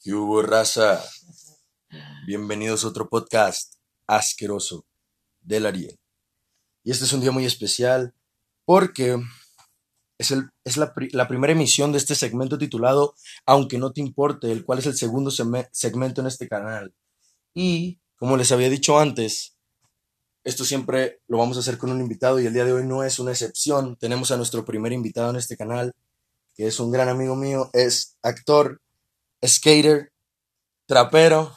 ¿Qué raza? Bienvenidos a otro podcast asqueroso del Ariel. Y este es un día muy especial porque es, el, es la, la primera emisión de este segmento titulado Aunque no te importe, el cual es el segundo segmento en este canal. Y, como les había dicho antes, esto siempre lo vamos a hacer con un invitado y el día de hoy no es una excepción. Tenemos a nuestro primer invitado en este canal, que es un gran amigo mío, es actor, skater, trapero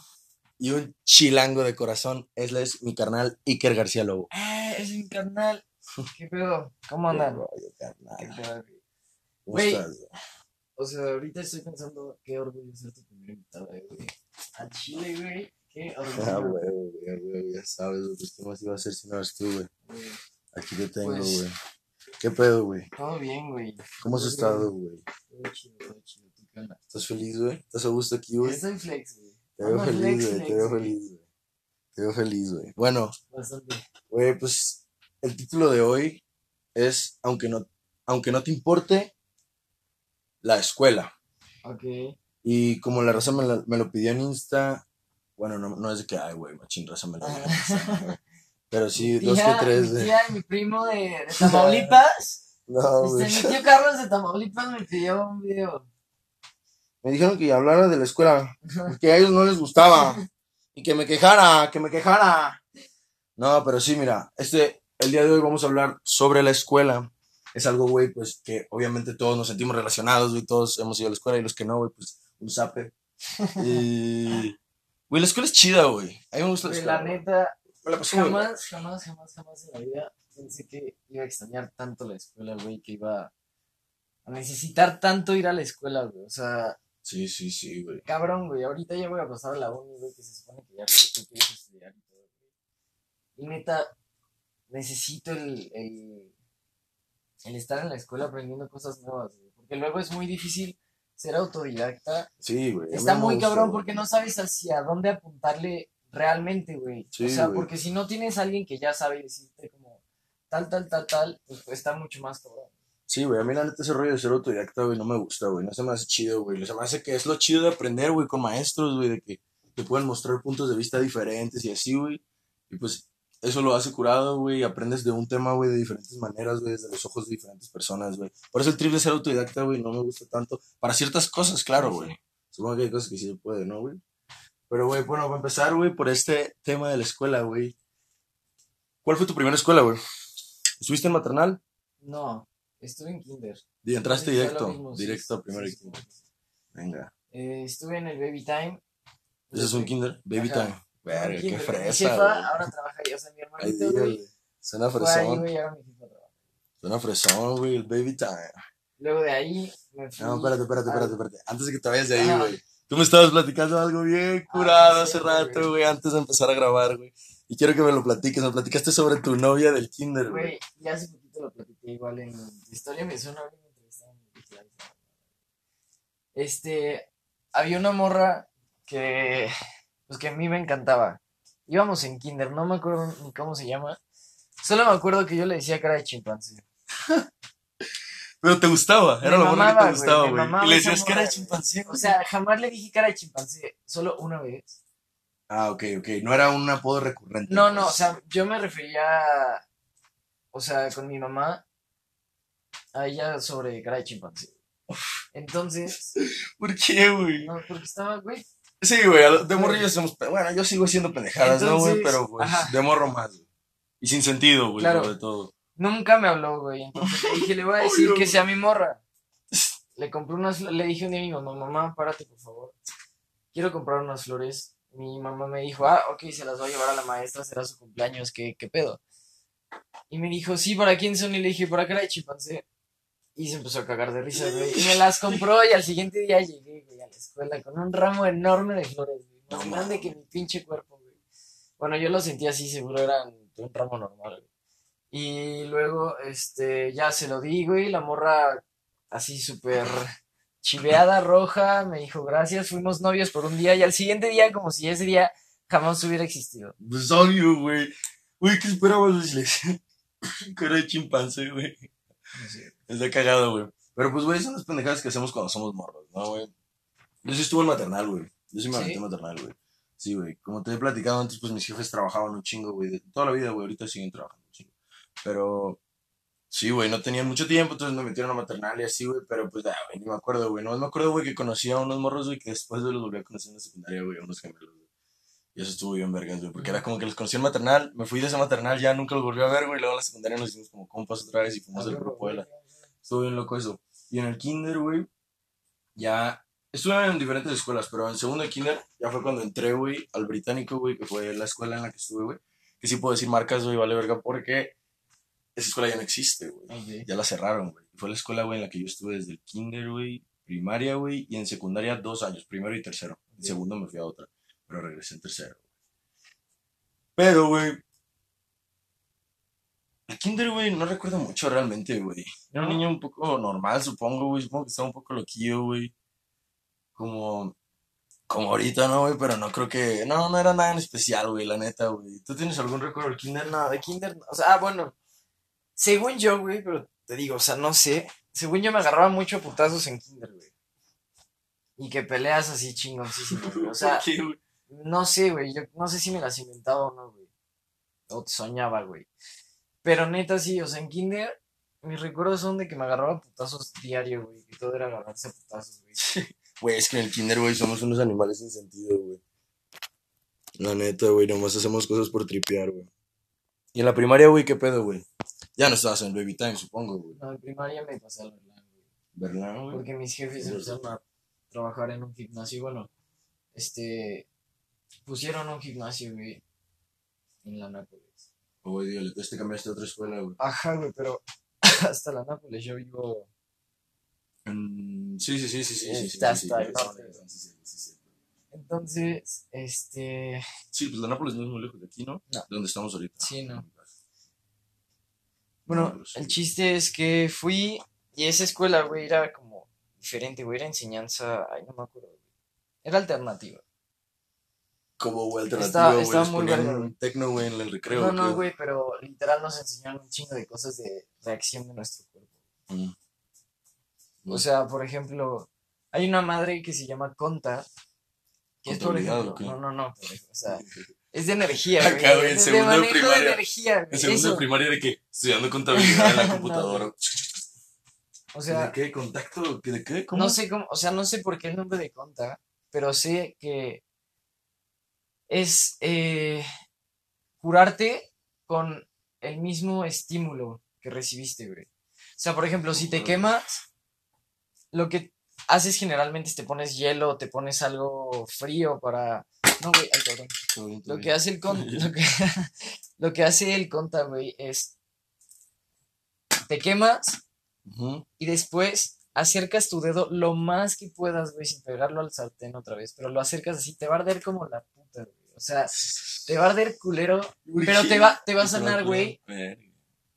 y un chilango de corazón. Él es mi carnal Iker García Lobo. Ah, es mi carnal. ¿Qué pedo? ¿Cómo andan? güey? ¿Cómo Güey. estás, güey? O sea, ahorita estoy pensando qué orgullo ser tu primer invitado, eh, güey. Al Chile, güey. Qué Ah, orgullo. güey, huevo, ya sabes, güey, ¿qué más iba a hacer si no eres tú, güey? güey. Aquí te tengo, Pues- güey. ¿Qué pedo, güey? Todo bien, güey. ¿Cómo has estado, güey? Todo chido, todo chido. ¿Tú qué onda? ¿Estás feliz, güey? ¿Estás a gusto aquí, güey? Estoy flex, güey. Te veo feliz, güey, te veo feliz, güey. Te veo feliz, güey. Bueno, Bastante. güey, pues el título de hoy es Aunque no, aunque no te importe la escuela. Ok. Y como la raza me, la- me lo pidió en Insta, bueno, no, no es de que, ay, güey, machín raza me lo pidió en Insta. Pero sí, Mi dos que tía- tres, Mi güey. tía mi primo de, de Tamaulipas. No, güey. este, mi tío Carlos de Tamaulipas me pidió un video. Me dijeron que hablara de la escuela, que a ellos no les gustaba. Y que me quejara, que me quejara. No, pero sí, mira, este, el día de hoy vamos a hablar sobre la escuela. Es algo, güey, pues que obviamente todos nos sentimos relacionados, güey, todos hemos ido a la escuela y los que no, güey, pues un zape. Y, güey, la escuela es chida, güey. A mí me gusta la escuela. la neta, la bien. Jamás, jamás, jamás, jamás en la vida pensé que iba a extrañar tanto la escuela, güey, que iba a necesitar tanto ir a la escuela, güey. O sea, Sí, sí, sí, güey. cabrón, güey. Ahorita ya voy a pasar a la uni, güey, que se supone que ya tú quieres estudiar y todo, güey. Y neta, necesito el, el, el estar en la escuela aprendiendo cosas nuevas, güey. Porque luego es muy difícil ser autodidacta. Sí, güey. Está muy gusta, cabrón güey. porque no sabes hacia dónde apuntarle realmente, güey. Sí, o sea, güey. porque si no tienes a alguien que ya sabe decirte como tal, tal, tal, tal, pues está mucho más cabrón. Sí, güey, a mí la neta ese rollo de ser autodidacta, güey, no me gusta, güey, no se me hace chido, güey, se me hace que es lo chido de aprender, güey, con maestros, güey, de que te pueden mostrar puntos de vista diferentes y así, güey, y pues eso lo hace curado, güey, aprendes de un tema, güey, de diferentes maneras, güey, desde los ojos de diferentes personas, güey. Por eso el trip de ser autodidacta, güey, no me gusta tanto, para ciertas cosas, claro, güey, supongo que hay cosas que sí se puede, ¿no, güey? Pero, güey, bueno, para empezar, güey, por este tema de la escuela, güey, ¿cuál fue tu primera escuela, güey? ¿Estuviste en maternal? No, estuve en kinder. Y entraste directo, mismo, directo a sí, primero sí, sí. Venga. Eh, estuve en el Baby Time. ¿Ese es un kinder? Baby Ajá. time. Verga, qué Kinder. Mi fresa, jefa güey. ahora trabaja ahí, o sea, mi Ay, hermanito, güey, dígale. Suena fresón. güey, ahora mi jefa trabaja. Suena fresón, güey, el baby time. Luego de ahí me fui. No, espérate, espérate, espérate, espérate. Antes de que te vayas de ahí, güey. Tú me estabas platicando algo bien curado Ah, hace sí, rato, güey. güey, antes de empezar a grabar, güey. Y quiero que me lo platiques. Me platicaste sobre tu novia del kinder, güey. Güey, ya hace lo platiqué igual en Historia me suena ahora me entrevistaron en Claro. Este, había una morra que, pues que a mí me encantaba. Íbamos en kinder, no me acuerdo ni cómo se llama. Solo me acuerdo que yo le decía cara de chimpancé. Pero te gustaba, era la morra que te gustaba, güey. Y le decías morra, güey. chimpancé, O sea, jamás le dije cara de chimpancé, solo una vez. Ah, ok, ok. No era un apodo recurrente. No, no, o pues. sea, yo me refería, o sea, con mi mamá, a ella sobre cara de chimpancé. Entonces, ¿Por qué, güey? no, porque estaba, güey, Sí, güey, de morrillo hacemos. pe- Bueno, yo sigo haciendo pendejadas, ¿no, güey? Pero, pues, ajá. de morro más, güey. Y sin sentido, güey, Claro. sobre todo. nunca me habló, güey. Entonces le dije, le voy a decir Obvio, que güey. sea mi morra. Le compré unas, le dije un día a mi mamá, mamá, párate, por favor. Quiero comprar unas flores. Mi mamá me dijo, ah, ok, se las va a llevar a la maestra, será su cumpleaños, ¿qué, qué pedo? Y me dijo, sí, ¿para quién son? Y le dije, para cara de chimpancé. Y se empezó a cagar de risa, güey. Y me las compró y al siguiente día llegué, güey, a la escuela con un ramo enorme de flores, güey. Más No grande que mi pinche cuerpo, güey. Bueno, yo lo sentía así, seguro eran de un ramo normal, güey. Y luego, este, ya se lo di, güey, la morra así súper chiveada, roja, me dijo gracias, fuimos novios por un día y al siguiente día, como si ese día jamás hubiera existido. Pues obvio, güey. Güey, ¿qué esperabas, güey? Le decía cara de chimpancé, güey. Está cagado, güey. Pero pues, güey, son las pendejadas que hacemos cuando somos morros, ¿no, güey? Yo sí estuve en maternal, güey. Yo sí me ¿Sí? aventé en maternal, güey. Sí, güey. Como te he platicado antes, pues mis jefes trabajaban un chingo, güey. De toda la vida, güey. Ahorita siguen trabajando un chingo. Pero, sí, güey, no tenían mucho tiempo, entonces me metieron a maternal y así, güey. Pero, pues, ah, güey, ni me acuerdo, güey. No me acuerdo, güey, que conocí a unos morros, güey, que después de los volví a conocer en la secundaria, güey, a unos gemelos. Y eso estuvo bien vergas, güey. Porque era como que los conocí en maternal, me fui de esa maternal, ya nunca los volví a ver, güey. Luego en la secundaria nos hicimos como compas otra vez y fuimos el grupo de la... Estuvo bien loco eso. Y en el kinder, güey, ya... Estuve en diferentes escuelas, pero en segundo de kinder ya fue cuando entré, güey, al británico, güey, que fue la escuela en la que estuve, güey. Que sí puedo decir marcas, güey, vale verga, porque esa escuela ya no existe, güey. Ok. Ya la cerraron, güey. Fue la escuela, güey, en la que yo estuve desde el kinder, güey, primaria, güey, y en secundaria dos años, primero y tercero. En Ok. segundo me fui a otra, pero regresé en tercero. güey. Pero, güey, el kinder, güey, no recuerdo mucho realmente, güey. Era un niño un poco normal, supongo, güey. Supongo que estaba un poco loquillo, güey. Como, como ahorita, ¿no, güey? Pero no creo que... No, no era nada en especial, güey, la neta, güey. ¿Tú tienes algún recuerdo del kinder? No, de kinder, no. o sea, ah, bueno, según yo, güey, pero te digo, o sea, no sé, según yo me agarraba mucho a putazos en kinder, güey. Y que peleas así chingoncísimas, güey. O sea, ¿Por qué, güey? No sé, güey, yo no sé si me las inventaba o no, güey. O soñaba, güey. Pero neta, sí, o sea, en kinder, mis recuerdos son de que me agarraba putazos diario, güey, que todo era agarrarse a putazos, güey. Güey, es que en el kinder, güey, somos unos animales sin sentido, güey. La neta, güey, nomás hacemos cosas por tripear, güey. Y en la primaria, güey, ¿qué pedo, güey? Ya no estabas en Baby Time, supongo, güey. No, en primaria me pasé al Berlán, güey. ¿Verdad, güey? Porque mis jefes empezaron a trabajar en un gimnasio. y Bueno, este. Pusieron un gimnasio, güey. En la Nápoles. Oh, güey, dígale, tú te cambiaste a otra escuela, güey. Ajá, güey, pero hasta la Nápoles yo vivo. Mm, sí, sí, sí, sí, sí, sí, sí, hasta el sí, norte, sí, sí, sí, sí, sí. Entonces, este. Sí, pues la Nápoles no es muy lejos de aquí, ¿no? No. De donde estamos ahorita. Sí, no. Bueno, No, el chiste es que fui. Y esa escuela, güey, era como diferente, güey. Era enseñanza. Ay, no me acuerdo, güey. Era alternativa. Como, güey, alternativo, güey. les muy güey. un tecno, güey, en el recreo. No, no, güey, pero literal nos enseñaron un chingo de cosas de reacción de nuestro cuerpo. Mm. O sea, por ejemplo, hay una madre que se llama Conta. Que es por ¿Contabilidad ejemplo. No, no, no. ejemplo, O sea, es de energía, Acá, güey. güey, en de segundo de manejo de primaria. energía, En güey. segundo de primaria de que estudiando contabilidad en la No, computadora. güey. O ¿De sea, qué? ¿Contacto? ¿Qué- ¿De qué? ¿Cómo? no sé cómo, o sea, no sé por qué el nombre de Conta, pero sé que es eh, curarte con el mismo estímulo que recibiste, güey. O sea, por ejemplo, si te quemas, lo que haces generalmente es te pones hielo, te pones algo frío para... No, güey, ay, cabrón. Todo bien, todo Lo que hace el conta, lo que, lo que hace el conta, güey, es te quemas Ujú. y después acercas tu dedo lo más que puedas, güey, sin pegarlo al sartén otra vez, pero lo acercas así, te va a arder como la sea, te va a arder culero, pero te va, te va a sanar, güey.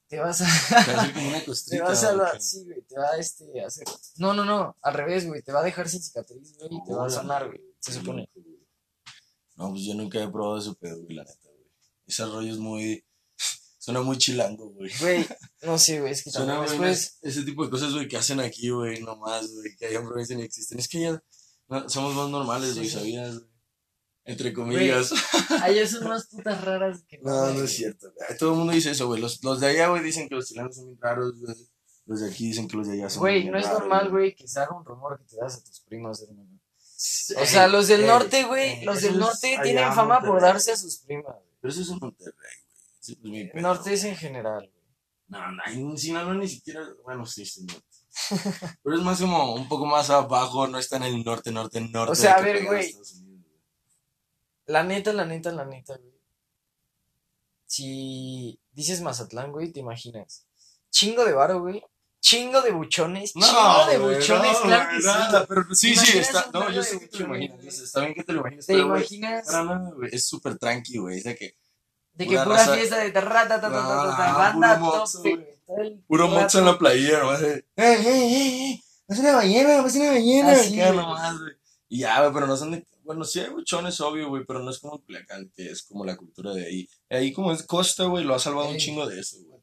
Te vas a, Te va a hacer como una te costrita. vas a, ¿o la- sí, güey, te va a este, a hacer, no, no, no, al revés, güey, te va a dejar sin cicatriz, güey, y te va a sanar, güey, se supone. No, pues yo nunca he probado ese pedo, güey, la neta, güey. Ese rollo es muy. Suena muy chilango, güey. Güey, no sé, güey, es que Suena, también güey, después, ese tipo de cosas, güey, que hacen aquí, güey, nomás, güey, que allá en provincia ni existen. Es que ya no, somos más normales, güey, sí. ¿sabías? güey? Entre comillas. allá son más putas raras que No, no güey. es cierto. güey. Todo el mundo dice eso, güey. Los, los de allá, güey, dicen que los chilenos son bien raros, güey. Los de aquí dicen que los de allá son Güey, bien no es normal, güey, que se haga un rumor que te das a tus primos, hermano. O sea, los del ey, norte, güey, ey, los del norte tienen en fama por darse a sus primas. güey. Pero eso es en Monterrey, güey. Sí, pues, mi El pedo, norte es güey. en general, güey. No, no, en Sinaloa ni siquiera. Bueno, sí, sí, norte. Pero es más como un poco más abajo, no está en el norte, norte, norte. O sea, a ver, güey. Güey. La neta, la neta, la neta, güey. Si dices Mazatlán, güey, te imaginas. Chingo de varo, güey. Chingo de buchones. chingo de güey, buchones, no, claro güey, que nada, sí. Pero sí, ¿Te sí, imaginas está. No, yo sé que te lo buchones, imaginas. güey? Está bien que te lo imaginas. ¿Te pero, güey, imaginas güey. Es súper tranqui, güey. Es de que de que pura raza- fiesta de tarrata, ta, ta, ta, ta, ta, No, banda puro mozo, tope, güey. güey. puro en la playera, de, ¡Eh, eh, eh! eh! ¡Es una ballena! ¡Es una ballena! Así, Acá güey. nomás, güey. Y ya, güey, pero no son de. Bueno, sí hay buchones, obvio, güey, pero no es como Culiacán, que es como la cultura de ahí. Ahí, como es costa, güey, lo ha salvado un chingo de eso, güey.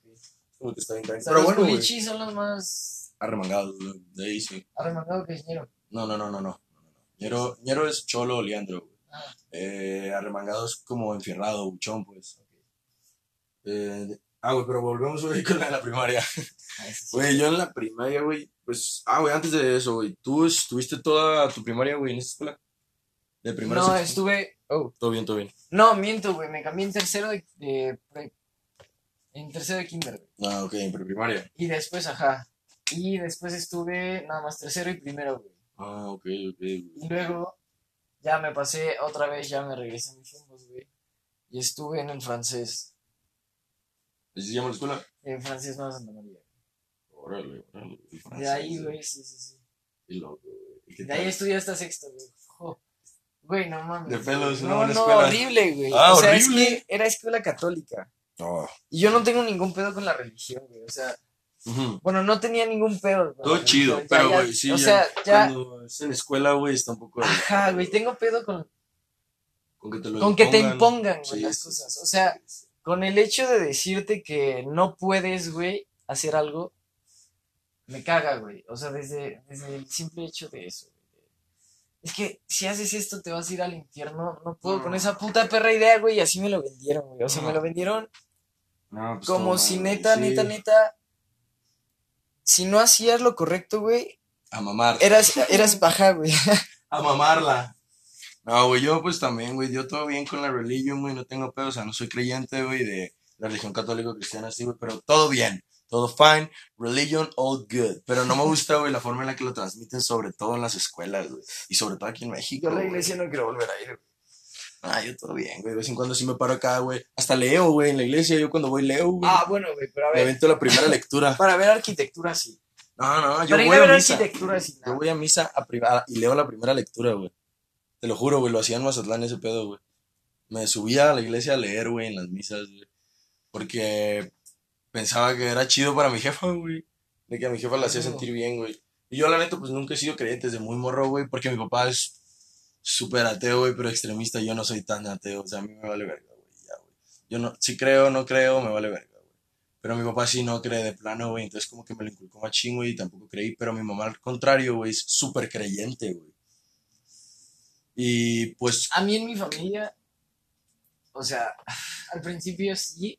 Como que está bien tranquilo. Pero los bueno, culichis son los más Arremangados, güey. De ahí sí. arremangados que dijeron. No, no, no, no, no. no. Ñero, ñero es cholo o liandro, güey. Ah, Eh, arremangado es como enfierrado, buchón, pues. ok. Eh, ah, güey, pero volvemos, güey, con la de la primaria. Ah. Güey, yo en la primaria, güey, pues, ah, güey, antes de eso, güey, ¿tú estuviste toda tu primaria, güey, en esa escuela? De primaria No, estuve. Oh. Todo bien, todo bien. No, miento, güey. Me cambié en tercero de. de pre- en tercero de kinder, güey. Ah, ok, en preprimaria. Y después, ajá. Y después estuve nada más tercero y primero, güey. Ah, ok, ok, güey. Y luego ya me pasé otra vez, ya me regresé a mis rumbos, güey. Y estuve en el francés. ¿Así se llama la escuela? En francés Nueva Santa María. Órale, órale. De ahí, güey, sí, sí, sí. ¿Y qué De ahí tal? estudié hasta sexto, güey. Güey, no mames. De pelos, no, no, escuela. horrible, güey. Ah, o sea, horrible. es que era escuela católica. No. Y yo no tengo ningún pedo con la religión, güey. O sea, Ujú. bueno, no tenía ningún pedo. Todo chido, pero, Ya, ya, güey, sí, O ya sea, ya. Cuando es en escuela, güey, está un poco... Ajá, güey, tengo pedo con, Con que te lo con que te impongan. impongan, güey, Sí, las cosas. O sea, sí, sí. Con el hecho de decirte que no puedes, güey, hacer algo, me caga, güey. O sea, desde, desde el simple hecho de eso, güey. Es que si haces esto te vas a ir al infierno. No puedo con No. esa puta perra idea, güey. Y así me lo vendieron, güey. O sea, No. me lo vendieron No, pues, como si neta, sí. neta, neta. Si no hacías lo correcto, güey, A mamar. eras, eras baja, güey. A mamarla. No, güey, yo pues también, güey, yo todo bien con la religión, güey, no tengo pedo, o sea, no soy creyente, güey, de la religión católica cristiana, así, güey, pero todo bien, todo fine, religion, all good. Pero no me gusta, güey, la forma en la que lo transmiten, sobre todo en las escuelas, güey, y sobre todo aquí en México. Yo a la iglesia no quiero volver a ir. Ah, yo todo bien, güey, de vez en cuando sí me paro acá, güey. Hasta leo, güey, en la iglesia, yo cuando voy leo, güey. Ah, bueno, güey, pero a me ver. avento la primera lectura. Para ver arquitectura, sí. No, no, yo ir voy a a ver misa. arquitectura, sí. Yo voy a misa a privada y leo la primera lectura, güey. Te lo juro, güey, lo hacía en Mazatlán ese pedo, güey. Me subía a la iglesia a leer, güey, en las misas, güey. Porque pensaba que era chido para mi jefa, güey. De que a mi jefa la hacía sentir bien, güey. Y yo, la neta, pues nunca he sido creyente desde muy morro, güey, porque mi papá es súper ateo, güey, pero extremista. Yo no soy tan ateo, o sea, a mí me vale verga, güey, ya, güey. Yo no, si creo, no creo, me vale verga, güey. Pero mi papá sí no cree de plano, güey, entonces como que me lo inculcó machín, güey, y tampoco creí. Pero mi mamá, al contrario, güey, es súper creyente, güey. Y pues, A mí en mi familia, o sea, al principio sí.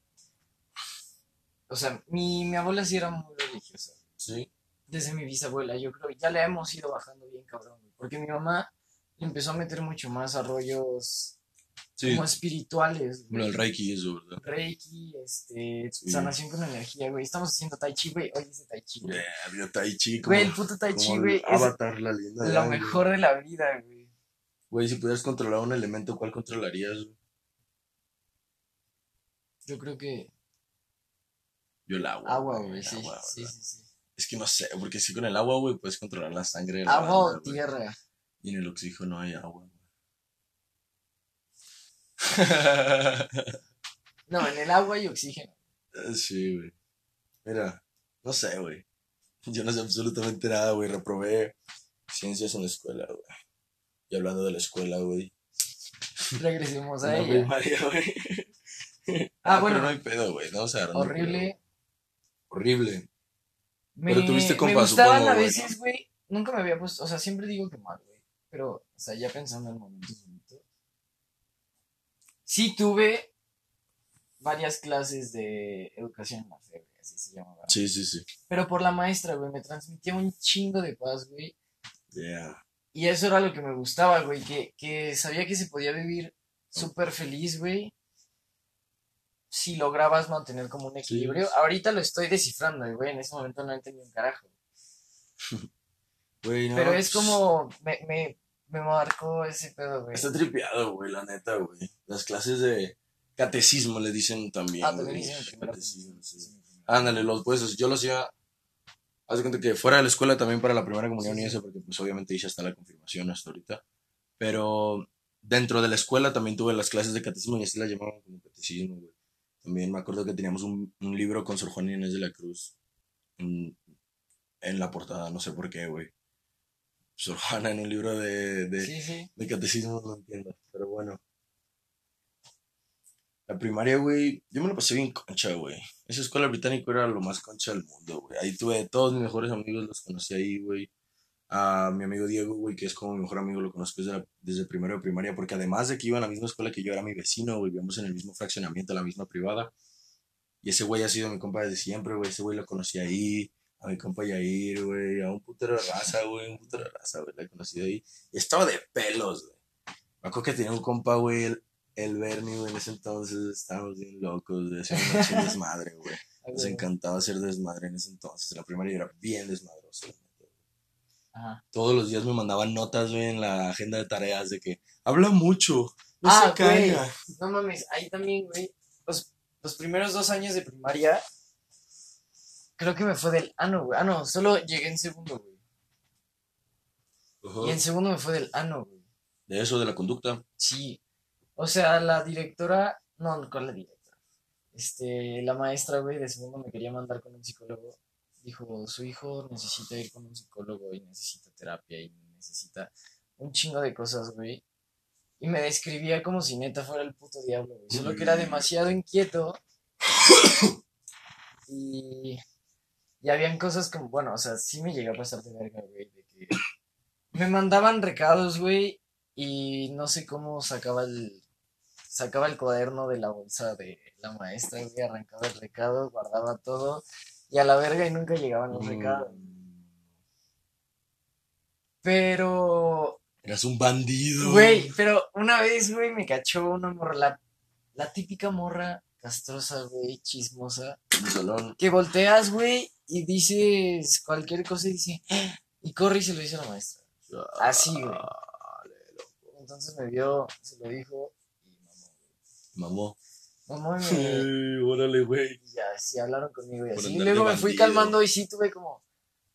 O sea, mi, mi abuela sí era muy religiosa. sí, Desde mi bisabuela, yo creo. Ya le hemos ido bajando bien, cabrón. güey, Porque mi mamá empezó a meter mucho más a rollos sí, como espirituales. bueno, el. Reiki eso, ¿verdad? Reiki, este, Sí. sanación con energía, güey. Estamos haciendo Tai Chi, güey. Hoy dice Tai Chi, güey. Yeah, Tai Chi, como, Güey, el puto Tai Chi, güey, es Avatar, la de lo mejor de la vida, güey. Güey, si pudieras controlar un elemento, ¿cuál controlarías? güey? Yo creo que Yo el agua. agua, güey, sí, agua, sí, sí, sí. Es que no sé, porque si con el agua, güey, puedes controlar la sangre de la Agua banda, o güey. tierra. Y en el oxígeno no hay agua. güey. No, en el agua hay oxígeno. Eh, sí, güey. Mira, no sé, güey. Yo no sé absolutamente nada, güey. Reprobé ciencias en la escuela, güey. Y hablando de la escuela, güey. Regresemos a la ella. primaria. Ah, Pero bueno, no hay pedo, güey. No, o sea, no horrible. Horrible. Me, Pero tuviste me compas, gustaban supongo, a veces, güey. Nunca me había puesto, o sea, siempre digo que mal, güey. Pero, o sea, ya pensando en momentos bonitos. Sí tuve varias clases de educación en la fe, güey, así se llamaba. Sí, sí, sí. Pero por la maestra, güey, me transmitía un chingo de paz, güey. Yeah. Y eso era lo que me gustaba, güey, que, que sabía que se podía vivir súper feliz, güey. Si lograbas mantener como un equilibrio. sí. Ahorita lo estoy descifrando, güey. En ese momento no entendí un carajo. Güey, no, Pero es pues, como. Me, me, me marcó ese pedo, güey. Está tripeado, güey, la neta, güey. Las clases de catecismo le dicen también. Ah, también güey. dicen. Catecismo, sí. Ándale, los pues yo lo hacía. Haz de cuenta que fuera de la escuela también para la primera comunión y eso, porque pues obviamente hice hasta la confirmación hasta ahorita. Pero dentro de la escuela también tuve las clases de catecismo y así las llamaban como catecismo, güey. También me acuerdo que teníamos un, un libro con Sor Juana Inés de la Cruz en, en la portada, no sé por qué, güey. Sor Juana en un libro de, de, Sí, sí. de catecismo, no entiendo, pero bueno. La primaria, güey, yo me la pasé bien concha, güey. Esa escuela británica era lo más concha del mundo, güey. Ahí tuve todos mis mejores amigos, los conocí ahí, güey. a mi amigo Diego, güey, que es como mi mejor amigo, lo conozco desde, desde primero de primaria, porque además de que iba a la misma escuela que yo, era mi vecino, güey, vivíamos en el mismo fraccionamiento, la misma privada. Y ese güey ha sido mi compa desde siempre, güey, ese güey lo conocí ahí, a mi compa Yair, güey, a un putero de raza, güey, un putero de raza, güey, la he conocido ahí. Y estaba de pelos, güey. Me acuerdo que tenía un compa, güey, el, Bernie, güey, en ese entonces estábamos bien locos, güey, hacíamos desmadre, güey. Nos encantaba hacer desmadre en ese entonces. La primaria era bien desmadroso. Ajá. Todos los días me mandaban notas, güey, en la agenda de tareas de que habla mucho, no Ah, se güey. No mames, ahí también, güey. Los, los primeros dos años de primaria, creo que me fue del ano, güey. Ah, no, solo llegué en segundo, güey. Y en segundo me fue del ano, güey. De eso, de la conducta. Sí. O sea, la directora, no, ¿cuál la directora? Este, la maestra, güey, de segundo me quería mandar con un psicólogo. Dijo, su hijo necesita ir con un psicólogo y necesita terapia y necesita un chingo de cosas, güey. Y me describía como si neta fuera el puto diablo, güey. Solo que era demasiado inquieto. Y, y habían cosas como, bueno, o sea, sí me llegué a pasar de verga, güey, de que me mandaban recados, güey, y no sé cómo sacaba el sacaba el cuaderno de la bolsa de la maestra, güey, arrancaba el recado, guardaba todo y a la verga y nunca llegaban los recados. Mm, Pero, Eras un bandido. güey, pero una vez, güey, me cachó una morra, la, la típica morra castrosa, güey, chismosa, salón. que volteas, güey, y dices cualquier cosa y dice, "Ah", y corre y se lo dice a la maestra. Así, güey. Entonces me vio, se lo dijo y mamó. Mamó. Mamó y me, Sí, órale, güey. y ya, sí hablaron conmigo y Por así. Y luego me fui calmando y sí tuve como,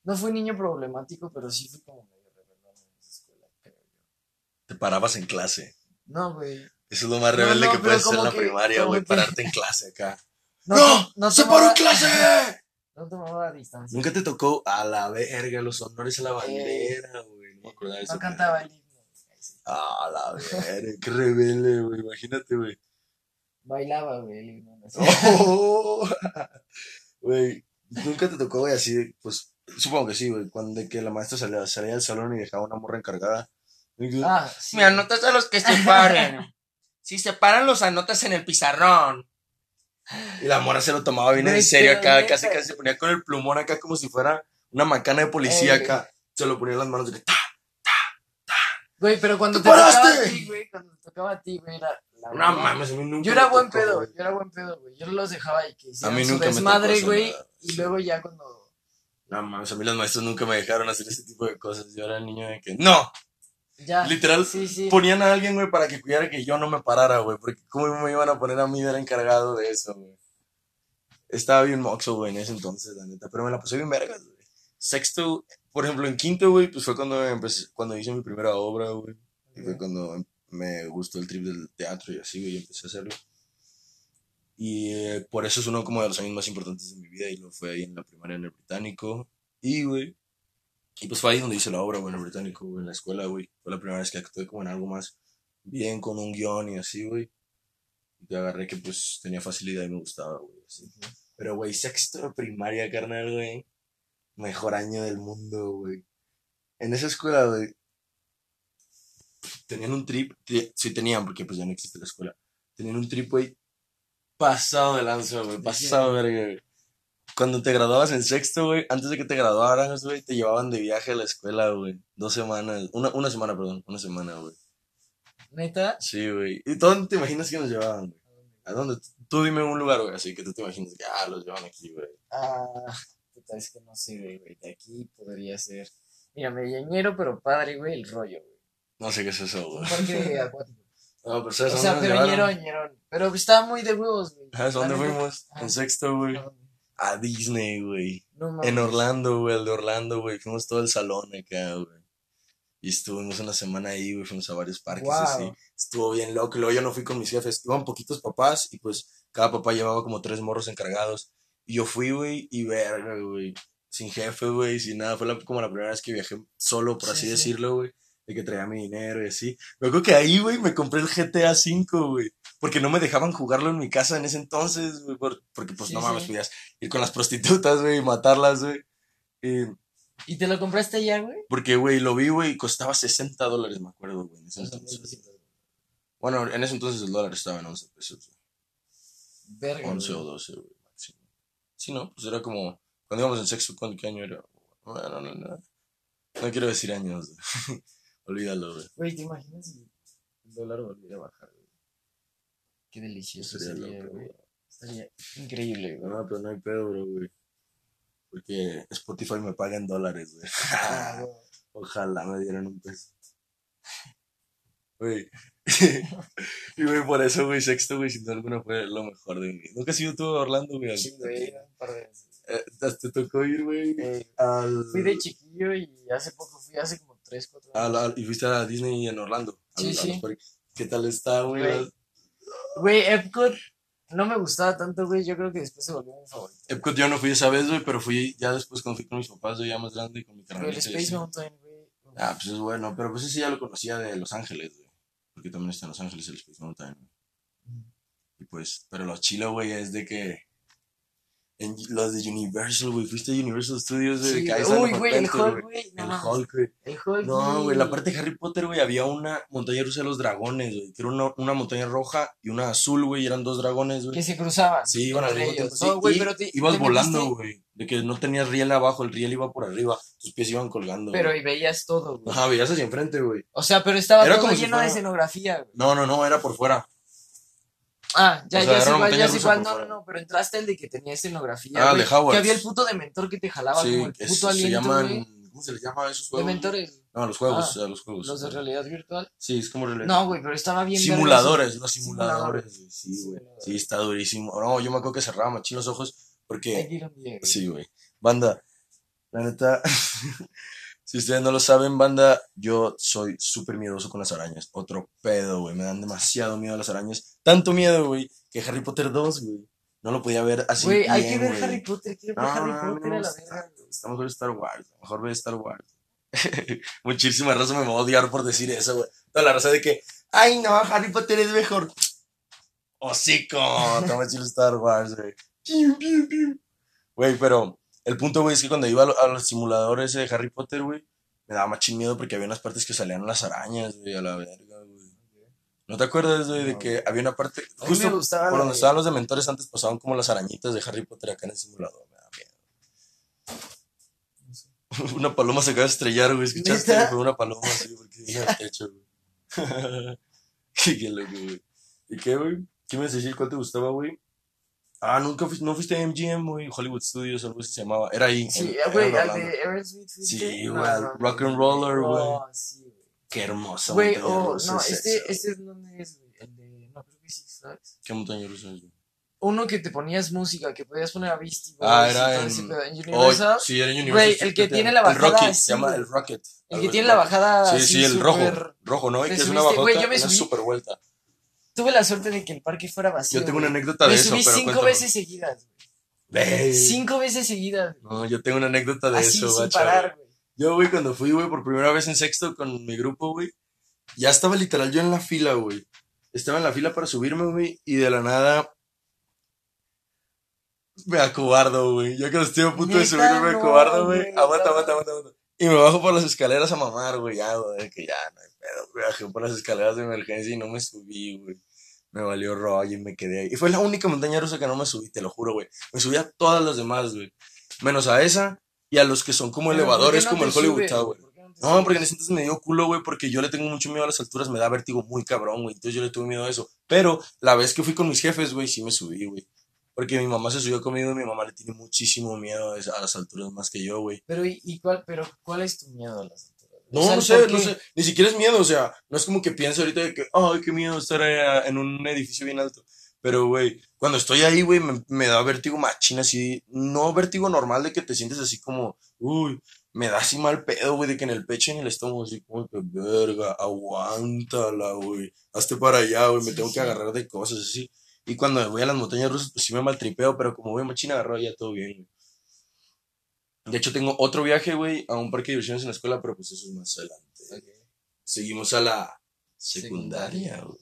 no fui niño problemático, pero sí fui como medio rebelde en esa escuela, creo yo. Te parabas en clase. No, güey. Eso es lo más rebelde no, que puedes hacer en la que- primaria, güey. que- Pararte en clase acá. No, ¡No! no ¡Se paró en clase! No tomaba distancia. Nunca te tocó a la verga los honores a la bandera, güey. No me acordaba de eso. No cantaba el himno. Ah, la verga. Qué rebelde, güey. Imagínate, güey. Bailaba, güey. Oh, Güey, nunca te tocó, güey, así, de, pues, supongo que sí, güey, cuando de que la maestra salía, salía del salón y dejaba una morra encargada. Ah, sí. Me anotas a los que se paren. Si se paran, los anotas en el pizarrón. Y la morra se lo tomaba bien en serio acá, neta. casi casi se ponía con el plumón acá como si fuera una macana de policía Ey. acá. Se lo ponía en las manos de que, ¡ta! Güey, pero cuando ¡Te te tocaba a ti, güey, cuando te tocaba a ti, güey, era... No mames, a mí nunca Yo era me buen tocó, pedo, güey. yo era buen pedo, güey. Yo los dejaba y que hicieran mí su nunca me tocó desmadre, hacer güey. nada, Y luego ya cuando... No mames, a mí los maestros nunca me dejaron hacer ese tipo de cosas. Yo era el niño de que, ¡no! Ya. Literal, Sí, sí. ponían a alguien, güey, para que cuidara que yo no me parara, güey. Porque cómo me iban a poner a mí de era encargado de eso, güey. Estaba bien moxo, güey, en ese entonces, la neta. Pero me la pasé bien vergas, güey. Sexto, por ejemplo, en quinto, güey, pues fue cuando empecé, cuando hice mi primera obra, güey. Y fue cuando em- me gustó el trip del teatro y así, güey, y empecé a hacerlo. Y eh, por eso es uno como de los años más importantes de mi vida. Y lo fue ahí en la primaria en el británico. Y, güey, y pues fue ahí donde hice la obra, güey, en el británico, güey, en la escuela, güey. Fue la primera vez que actué como en algo más bien, con un guion y así, güey. Y agarré que pues tenía facilidad y me gustaba, güey, así. Pero, güey, sexto de primaria, carnal, güey. Mejor año del mundo, güey. En esa escuela, güey. Tenían un trip, sí tenían, porque pues ya no existe la escuela. Tenían un trip, güey, pasado de lanza, güey, ¿De pasado de verga, güey. Cuando te graduabas en sexto, güey, antes de que te graduaras, güey, te llevaban de viaje a la escuela, güey. Dos semanas, una, una semana, perdón, una semana, güey. Neta. Sí, güey. ¿Y dónde te imaginas que nos llevaban, güey? ¿A dónde? Tú dime un lugar, güey, así que tú te imaginas que, ah, los llevan aquí, güey. Ah, puta, es que no sé, güey, güey. De aquí podría ser. Mira, medieñero, pero padre, güey, el rollo, güey. No sé qué es eso, Un güey. parque acuático. No, pero ¿sabes O sea, dónde pero ñerón. Pero estaba muy de huevos, güey. ¿Sabes dónde fuimos? ah, En sexto, güey. ¿a Disney, güey. No. En Orlando, güey, el de Orlando, güey. Fuimos todo el salón acá, güey. Y estuvimos una semana ahí, güey. Fuimos a varios parques así. Estuvo bien loco. Luego yo no fui con mis jefes. Iban poquitos papás y pues cada papá llevaba como tres morros encargados. Y yo fui, güey, y verga, güey. Sin jefe, güey, sin nada. Fue la- como la primera vez que viajé solo, por Sí, así sí. decirlo, güey. De que traía mi dinero y así. Me acuerdo que ahí, güey, me compré el GTA V, güey. Porque no me dejaban jugarlo en mi casa en ese entonces, güey. por- porque, pues, Sí, no mames, sí. podías ir con las prostitutas, güey, y matarlas, güey. Y ¿Y te lo compraste allá, güey? Porque, güey, lo vi, güey, y costaba 60 dólares, me acuerdo, güey. en ese entonces. Bueno, en ese entonces el dólar estaba en 11 pesos. güey. Verga. 11 o güey. 12, güey, máximo. Sí, ¿no? Pues era como. Cuando íbamos en sexto, ¿cuándo- ¿qué año era? Bueno, no, no, no. No quiero decir años. güey. Olvídalo, güey. Güey, ¿te imaginas si el dólar volviera a bajar, güey? Qué delicioso Sería sería, loco, güey. Estaría increíble, güey. No, pero no hay pedo, bro, güey. Porque Spotify me paga en dólares, güey. Ah, güey. Ojalá me dieran un peso. Güey. y, güey, por eso, güey, sexto, güey, sin duda alguna fue lo mejor de vida. Nunca has ido tú a Orlando, güey. Sí, güey, un par de veces. Eh, ¿Te tocó ir, güey? Al... Fui de chiquillo y hace poco fui, hace como 3, 4 a años. la- y fuiste a Disney en Orlando. a Sí, los- a sí. los parques. ¿Qué tal está, güey? Güey. Epcot no me gustaba tanto, güey. Yo creo que después se volvió mi favorito. Epcot yo no fui esa vez, güey, pero fui ya después cuando fui con mis papás, güey, ya más grande y con mi Pero el Space. Mountain, güey. Ah, pues es bueno, pero pues ese ya lo conocía de Los Ángeles, güey. Porque también está en Los Ángeles el Space Mountain. güey. Y pues, pero lo chilo, güey, es de que en los de Universal, güey, fuiste a Universal Studios, güey, Sí, Uy, güey, el Hulk, güey. No, El. Hulk, güey. El Hulk. No, güey, la parte de Harry Potter, güey, había una montaña rusa de los dragones, güey, que era una, una montaña roja y una azul, güey, y eran dos dragones, güey. Que se cruzaban. Sí, iban al mismo ellos. tiempo, No, güey, pero te- ibas te volando, güey, de que no tenías riel abajo, el riel iba por arriba, tus pies iban colgando, Pero y veías todo, güey. Ajá, veías hacia enfrente, güey. O sea, pero estaba Era todo como si lleno de escenografía, güey. No, no, no, era por fuera. Ah, ya, O sea, ya es igual, ya es igual. No, no, no, pero entraste el de que tenía escenografía, Ah, güey. de Hogwarts. Que había el puto de mentor que te jalaba Sí, como el es- puto se aliento, llaman. güey. ¿Cómo se les llama a esos juegos? mentores. No, a los juegos, Ah, a los juegos. Los de realidad virtual. Sí, es como realidad. No, güey, pero estaba bien Simuladores, los simuladores. güey, Sí, güey. Sí, está durísimo. No, yo me acuerdo que cerraba machín los ojos Hay que porque. ir. Sí, güey. Banda, la neta. si ustedes no lo saben, banda, yo soy súper miedoso con las arañas. Otro pedo, güey. Me dan demasiado miedo las arañas. Tanto miedo, güey, que Harry Potter 2, güey. No lo podía ver así. Güey, hay que ver. Harry Potter. Quiero ver No, Harry no, a Potter no a la verga. Está mejor Star Wars. Mejor ve Star Wars. Muchísima raza me va a odiar por decir eso, güey. Toda la raza de que, ay, no, Harry Potter es mejor. Hocico, toma chido Star Wars, güey. Güey, pero el punto, güey, es que cuando iba a, lo- a los simuladores de Harry Potter, güey, me daba machín miedo porque había unas partes que salían las arañas, güey, a la verga, güey. ¿No te acuerdas, güey, de No, que había una parte, justo gustaba por donde de- estaban los dementores antes pasaban como las arañitas de Harry Potter acá en el simulador, me da miedo. Una paloma se acaba de estrellar, güey. ¿Escuchaste? Fue una paloma, sí, porque vino al techo, güey. qué loco, güey. ¿Y qué, güey? ¿Qué me decir? ¿Cuál te gustaba, güey? Ah, nunca fuiste, no fuiste a MGM, güey. Hollywood Studios, algo así se llamaba. Era ahí. Sí, güey, al de Aerosmith. Sí, No, güey, al no, Rock no, and Roller, no, güey. sí, güey. Qué hermosa Güey, montaña o rusa no, es este, este es donde es, güey. El de, no, creo que Six Flags. ¿Qué montaña rusa es, güey? Uno que te ponías música, que podías poner a Beastie Boys. Ah, era en-. En Oh, Universal. sí, era en Universal. Güey, el que tiene la El bajada Rocket, así, se llama el Rocket. el que tiene la bajada. Sí, sí, el rojo. Rojo, ¿no? Y ¿Te que es una? Güey, yo me una super vuelta. Tuve la suerte de que el parque fuera vacío. Yo tengo una anécdota Me de eso, subí pero cinco veces seguidas. güey. Ve. Cinco veces seguidas. No, yo tengo una anécdota de Así, eso, sin bacha, parar, güey. Yo, güey, cuando fui, güey, por primera vez en sexto con mi grupo, güey, ya estaba literal yo en la fila, güey. Estaba en la fila para subirme, güey, y de la nada me acobardo, güey. Yo cuando estoy a punto de subirme me acobardo, güey. Aguanta, aguanta, aguanta, aguanta. Y me bajo por las escaleras a mamar, güey, ya, güey, que ya, no hay pedo, güey. Bajé por las escaleras de emergencia y no me subí, güey. Me valió rollo y me quedé ahí. Y fue la única montaña rusa que no me subí, te lo juro, güey. Me subí a todas las demás, güey. Menos a esa y a los que son como Pero, ¿por qué elevadores, no como el Hollywood Tower. ¿Por qué no porque en ese entonces me dio culo, güey, porque yo le tengo mucho miedo a las alturas, me da vértigo muy cabrón, güey. Entonces yo le tuve miedo a eso. Pero la vez que fui con mis jefes, güey, sí me subí, güey. Porque mi mamá se subió conmigo y mi mamá le tiene muchísimo miedo a las alturas más que yo, güey. Pero, ¿y, y cuál, pero, ¿cuál es tu miedo a las alturas? No, no sé, no sé. Ni siquiera es miedo, o sea, no es como que pienso ahorita de que, ay, qué miedo estar en un edificio bien alto. Pero, güey, cuando estoy ahí, güey, me, me da vértigo machín así. No vértigo normal de que te sientes así como, uy, me da así mal pedo, güey, de que en el pecho y en el estómago, así como que, verga, aguántala, güey. Hazte para allá, güey, me Sí, tengo que agarrar de cosas así. Y cuando me voy a las montañas rusas, pues sí me maltripeo, pero como voy machín agarrado, ya todo bien, güey. De hecho, tengo otro viaje, güey, a un parque de diversiones en la escuela, pero pues eso es más adelante. Seguimos a la secundaria, güey.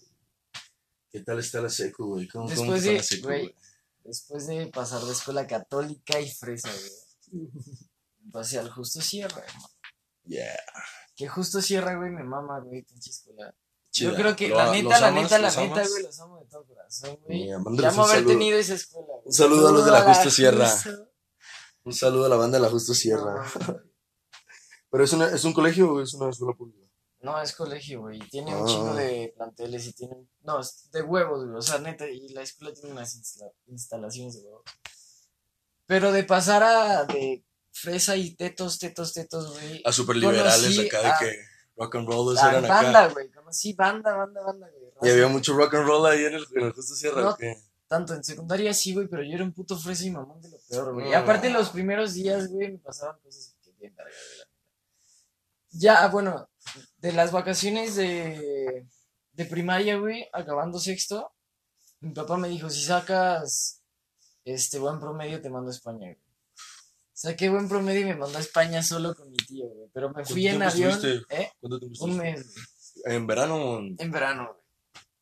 ¿Qué tal está la secu, güey? ¿Cómo, Después fue de- la secu, güey. Después de pasar de escuela católica y fresa, güey. pasé al Justo Sierra, hermano. Yeah. Que Justo Sierra, güey, me mama, güey, pinche escuela. Chida. Yo creo que, la neta, la neta, la neta, güey, los amo de todo corazón, güey. Mira, Ya mándeles amo un haber saludo. tenido esa escuela, güey. Un saludo a los de la Justo Sierra. Justo. Un saludo a la banda de la Justo Sierra. No. Pero es, una, es un colegio o es una escuela pública. No, es colegio, güey. Tiene un Ah. chingo de planteles y tiene. No, es de huevos, güey. O sea, neta, y la escuela tiene unas instala- instalaciones de huevos. Pero de pasar a de fresa y tetos, tetos, tetos, güey. A super liberales Conocí acá de a- que rock and rollers eran banda, acá. güey. Conocí banda, banda, banda, güey. Y había mucho rock and roll ahí en el, en el Justo Sierra. No. ¿o qué? Tanto en secundaria sí, güey, pero yo era un puto fresa y mamón de lo peor, güey. Y No. aparte los primeros días, güey, me pasaban cosas que bien. Ya, bueno, de las vacaciones de, de primaria, güey, acabando sexto, mi papá me dijo, si sacas este buen promedio te mando a España, güey. Saqué buen promedio y me mandó a España solo con mi tío, güey. Pero me fui en ¿Cuánto avión, estuviste? ¿eh? ¿Cuánto tiempo Un mes, güey. En verano. ¿En En verano,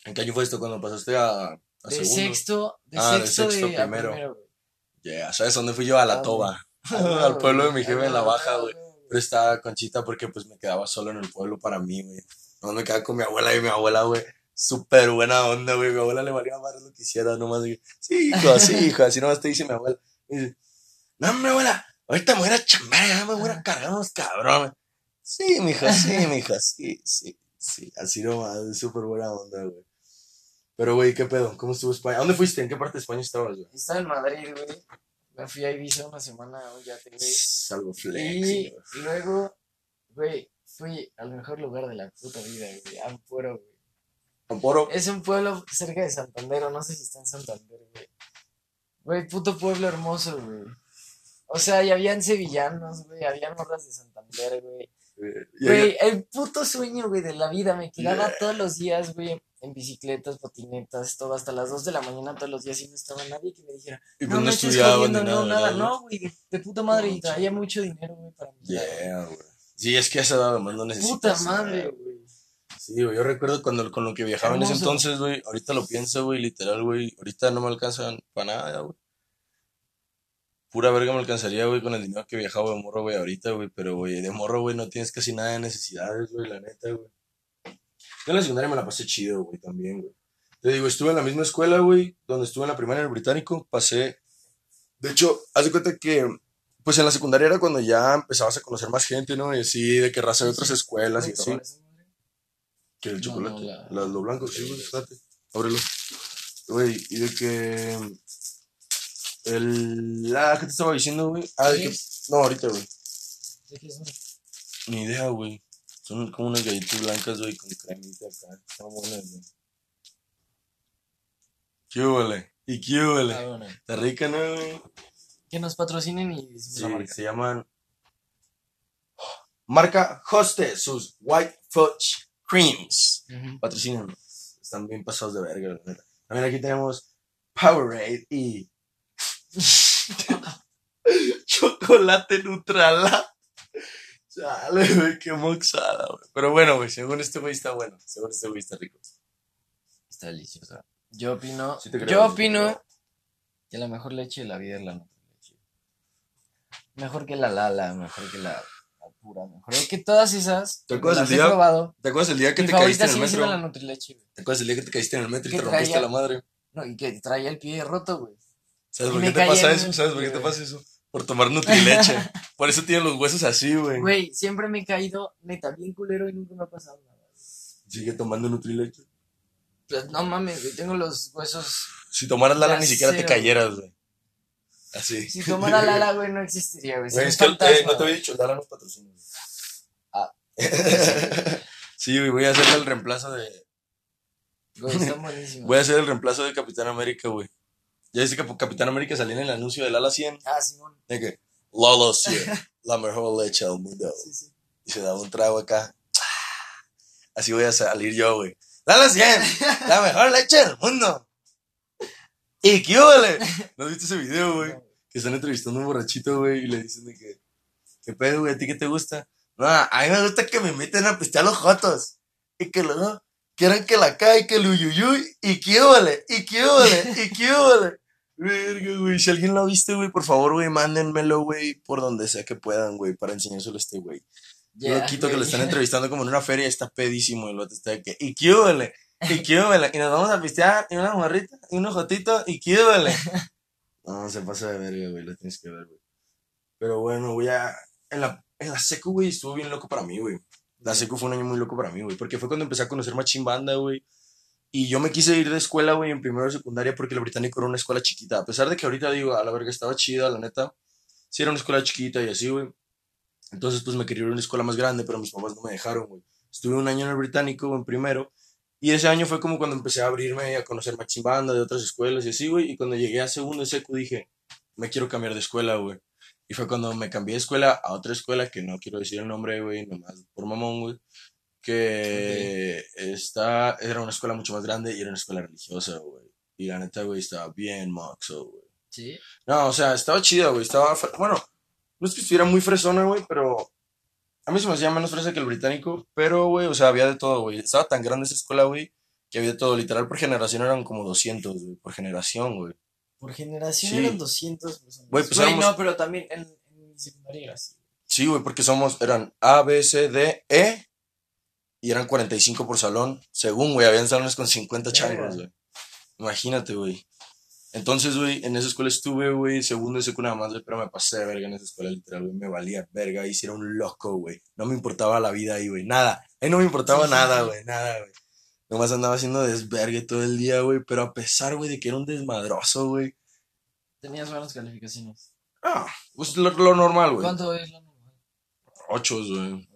güey. qué año fue esto? Cuando pasaste a, a De segundo. sexto, de Ah, de sexto, sexto de, primero. primero. Yeah, ¿sabes dónde fui yo? A la Ah, Toba. Ah, Al pueblo de mi güey. jefe en la Ah, baja, güey. Pero estaba conchita porque pues me quedaba solo en el pueblo para mí, güey. No me quedaba con mi abuela y mi abuela, güey. Súper buena onda, güey. Mi abuela le valía más lo que hiciera, nomás. sí, hijo, sí, hijo. Así nomás te dice mi abuela. Y dice, no, hombre, abuela. Ahorita me voy a chambear, ya me voy a cargar unos cabrones. Sí, mija, sí, mija, sí, sí, sí. Así nomás, súper buena onda, güey. Pero, güey, ¿qué pedo? ¿Cómo estuvo España? ¿A dónde fuiste? ¿En qué parte de España estabas, güey? Estaba en Madrid, güey. Me fui a Ibiza una semana, ya te güey. Algo flex, Y güey. luego, güey, fui al mejor lugar de la puta vida, güey. Ampuero, güey. Amporo. Es un pueblo cerca de Santander, o no sé si está en Santander, güey. Güey, puto pueblo hermoso, güey. O sea, y habían sevillanos, güey, habían morras de Santander, güey. eh, Güey, el puto sueño, güey, de la vida. Me quedaba Yeah. todos los días, güey, en bicicletas, patinetas, todo, hasta las 2 de la mañana todos los días y no estaba nadie que me dijera, y no, pues no me estés jodiendo, no, nada, nada, ¿verdad, no, güey, de, de puta madre, y No, traía mucho dinero, güey, para mí. Yeah, güey. Sí, es que a esa edad además no necesitas. Puta madre, güey. Sí, güey, yo recuerdo cuando con lo que viajaba en ese entonces, güey. Ahorita lo pienso, güey, literal, güey. Ahorita no me alcanzan para nada, güey. Pura verga me alcanzaría, güey, con el dinero que viajaba de morro, güey, ahorita, güey. Pero, güey, de morro, güey, no tienes casi nada de necesidades, güey, la neta, güey. Yo en la secundaria me la pasé chido, güey, también, güey. Te digo, estuve en la misma escuela, güey, donde estuve en la primaria en el británico. Pasé. De hecho, haz de cuenta que, pues en la secundaria era cuando ya empezabas a conocer más gente, ¿no? Y así, de que raza de otras escuelas y así. Que el No, chocolate. no, la- la- lo blanco, sí, güey, espérate. Ábrelo. Güey, y de que. El. Ah, ¿qué te estaba diciendo, güey? Ah, de ¿Qué que. No, ahorita, güey. ¿De qué son? Ni idea, güey. Son como unas galletitas blancas, güey, con cremita acá. Están buenas, güey. ¿Qué huele? ¿Y qué huele? Ah, bueno. Está rica, ¿no, güey? Que nos patrocinen y decimos Sí, la marca. se llaman. Marca Hostess, sus White Fudge Creams. Ujú. patrocínanos. Están bien pasados de verga, la neta. También aquí tenemos Powerade y chocolate Nutrala. Chale, güey, qué moxada, güey. Pero bueno, güey, según este güey está bueno. Según este güey está rico. Está deliciosa. Yo opino, Sí creo, yo opino que la mejor leche de la vida es la Nutrileche. Mejor que la Lala, mejor que la, la pura, mejor que todas esas. ¿Te acuerdas el día probado. ¿Te acuerdas el día que te caíste en el metro? la Nutrileche. ¿Te acuerdas el día que te caíste en el metro y te rompiste traía- la madre? No, y que traía el pie roto, güey. ¿Sabes Y por qué te pasa en eso? ¿Sabes por qué te pasa eso? Por tomar Nutrileche. por eso tienen los huesos así, güey. Güey, siempre me he caído, neta, bien culero y nunca me ha pasado nada. Sigue tomando Nutrileche. Pues no mames, güey, tengo los huesos. Si tomaras Lala ni siquiera te cayeras, güey. Así. Si tomara Lala, güey, no existiría, güey. Güey, Sería es un que eh, no te había dicho, Lala nos patrocina. Ah. sí, güey, voy a hacer el reemplazo de. Güey, están buenísimos. Voy a hacer el reemplazo de Capitán América, güey. Ya dice que Capitán América salía en el anuncio de Lala 100. Ah, Simón. De que Lala 100, la mejor leche del mundo. Sí, sí. Y se daba un trago acá. Así voy a salir yo, güey. Lala 100, la mejor leche del mundo. ¿Y qué huele? ¿No has visto ese video, güey? que están entrevistando a un borrachito, güey, y le dicen de que, ¿qué pedo, güey? ¿A ti qué te gusta? No, a mí me gusta que me meten a pistear los jotos. Y que luego quieran que la cae, que el uyuyuy, y qué vale, y qué vale, y qué vale. Verga, güey. Si alguien lo viste, güey, por favor, güey, mándenmelo, güey, por donde sea que puedan, güey, para enseñárselo a este güey. Ya, Lo quito que lo están entrevistando como en una feria, está pedísimo el vato está que, y qué húbele, y qué húbele, y nos vamos a pistear, y una morrita, y unos jotitos, y qué húbele. No, se pasa de verga, güey, lo tienes que ver, güey. Pero bueno, güey, ya, en la, en la secu, güey, estuvo bien loco para mí, güey. La secu fue un año muy loco para mí, güey, porque fue cuando empecé a conocer Machín Banda, güey. Y yo me quise ir de escuela, güey, en primero de secundaria porque el británico era una escuela chiquita. A pesar de que ahorita digo, a la verga estaba chida, la neta. Sí era una escuela chiquita y así, güey. Entonces, pues me quería ir a una escuela más grande, pero mis papás no me dejaron, güey. Estuve un año en el británico, en primero. Y ese año fue como cuando empecé a abrirme a conocer Machín Banda de otras escuelas y así, güey. Y cuando llegué a segundo de secu dije, me quiero cambiar de escuela, güey. Y fue cuando me cambié de escuela a otra escuela, que no quiero decir el nombre, güey, nomás por mamón, güey. Que está, era una escuela mucho más grande y era una escuela religiosa, güey. Y la neta, güey, estaba bien moxo, güey. Sí. No, o sea, estaba chida, güey. Estaba, bueno, no es que estuviera muy fresona, güey, pero a mí se me hacía menos fresa que el británico. Pero, güey, o sea, había de todo, güey. Estaba tan grande esa escuela, güey, que había de todo. Literal, por generación eran como 200, güey, por generación, güey. Por generación Sí. eran 200 personas. Güey, pues Güey, éramos- no, pero también en, secundaria era así. Sí, güey, porque somos, eran A, B, C, D, E, y eran 45 por salón. Según, güey, habían salones con 50 changos, güey. Imagínate, güey. Entonces, güey, en esa escuela estuve, güey, segundo y secundaria más, pero me pasé de verga en esa escuela, literal, güey, me valía verga, y si era un loco, güey. No me importaba la vida ahí, güey, nada. Ahí no me importaba Sí, nada, sí. güey, nada, güey. Nomás andaba haciendo desvergue todo el día, güey, pero a pesar, güey, de que era un desmadroso, güey. Tenías buenas calificaciones. Ah, pues lo, lo normal, güey. ¿Cuánto es lo normal? Ocho, güey.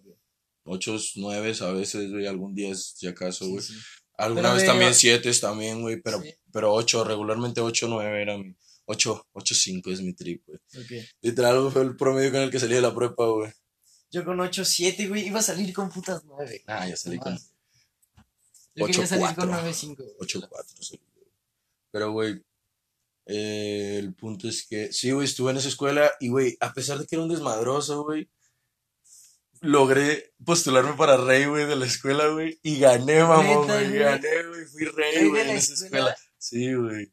Ocho, nueve a veces, güey, algún diez, si acaso, Sí, güey. sí. Alguna Pero vez de- también siete también, güey, pero, Sí. pero ocho, regularmente ocho, nueve era mi... Ocho, ocho, cinco es mi trip, güey. Ok. Literal, fue el promedio con el que salí de la prepa, güey. Yo con 8, 7, güey, iba a salir con putas 9. Ah, ya salí con Yo quería ocho, salir con cuatro. 9, 5. ocho, cuatro. salí, güey. Pero, güey, eh, el punto es que, sí, güey, estuve en esa escuela y, güey, a pesar de que era un desmadroso, güey, logré postularme para rey, güey, de la escuela, güey, y gané, mamón, güey, gané, güey, fui ¿Rey güey, en esa escuela? escuela. Sí, güey.